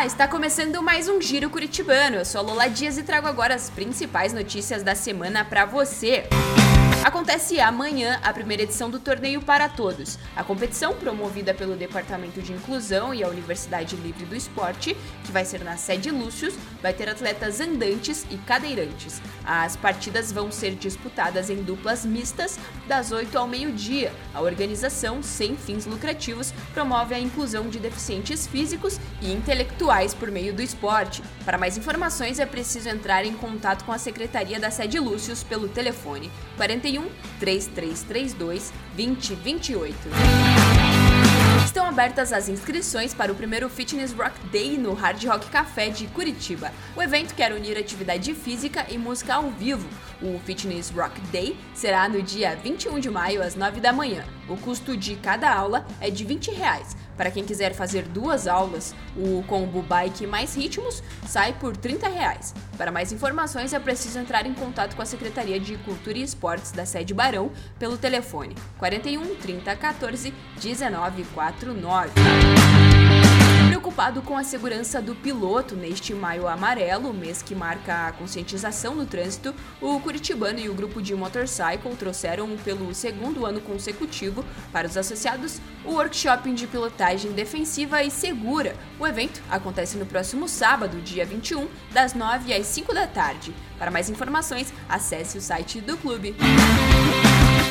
Olá, está começando mais um Giro Curitibano. Eu sou a Lola Dias e trago agora as principais notícias da semana para você. Acontece amanhã a primeira edição do Torneio para Todos. A competição, promovida pelo Departamento de Inclusão e a Universidade Livre do Esporte, que vai ser na sede Lúcius, vai ter atletas andantes e cadeirantes. As partidas vão ser disputadas em duplas mistas, das 8 ao meio-dia. A organização, sem fins lucrativos, promove a inclusão de deficientes físicos e intelectuais por meio do esporte. Para mais informações, é preciso entrar em contato com a Secretaria da Sede Lúcius pelo telefone 41 41 3332 2028. Estão abertas as inscrições para o primeiro Fitness Rock Day no Hard Rock Café de Curitiba. O evento quer unir atividade física e música ao vivo. O Fitness Rock Day será no dia 21 de maio às 9 da manhã. O custo de cada aula é de 20 reais. Para quem quiser fazer duas aulas, o combo Bike mais Ritmos sai por 30 reais. Para mais informações é preciso entrar em contato com a Secretaria de Cultura e Esportes da sede Barão pelo telefone 41 30 14 19 49. Preocupado com a segurança do piloto neste maio amarelo, mês que marca a conscientização no trânsito, o Curitibano e o grupo de Motorcycle trouxeram pelo segundo ano consecutivo para os associados o workshop de pilotagem defensiva e segura. O evento acontece no próximo sábado, dia 21, das 9 às 5 da tarde. Para mais informações, acesse o site do clube.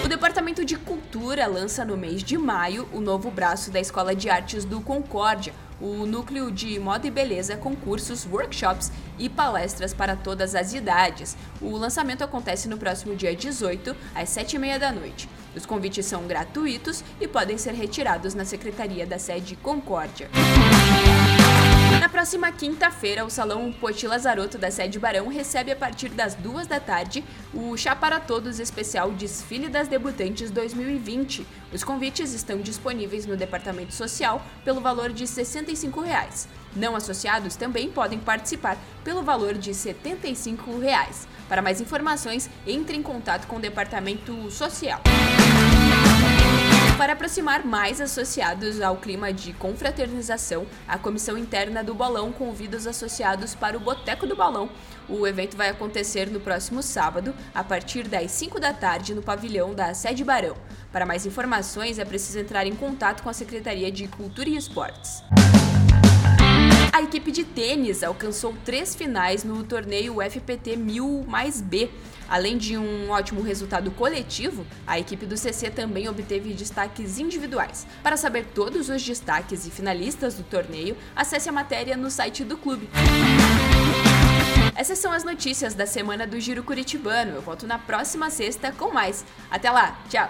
O Departamento de Cultura lança no mês de maio o novo braço da Escola de Artes do Concórdia, o núcleo de moda e beleza com cursos, workshops e palestras para todas as idades. O lançamento acontece no próximo dia 18, às 7h30 da noite. Os convites são gratuitos e podem ser retirados na secretaria da sede Concórdia. Na próxima quinta-feira, o Salão Poti Lazaroto da sede Barão recebe a partir das duas da tarde o Chá para Todos especial Desfile das Debutantes 2020. Os convites estão disponíveis no Departamento Social pelo valor de 65 reais. Não associados também podem participar pelo valor de 75 reais. Para mais informações, entre em contato com o Departamento Social. Para aproximar mais associados ao clima de confraternização, a comissão interna do Balão convida os associados para o Boteco do Balão. O evento vai acontecer no próximo sábado, a partir das 5 da tarde, no pavilhão da Sede Barão. Para mais informações, é preciso entrar em contato com a Secretaria de Cultura e Esportes. A equipe de tênis alcançou três finais no torneio FPT 1000 mais B. Além de um ótimo resultado coletivo, a equipe do CC também obteve destaques individuais. Para saber todos os destaques e finalistas do torneio, acesse a matéria no site do clube. Essas são as notícias da semana do Giro Curitibano. Eu volto na próxima sexta com mais. Até lá, tchau!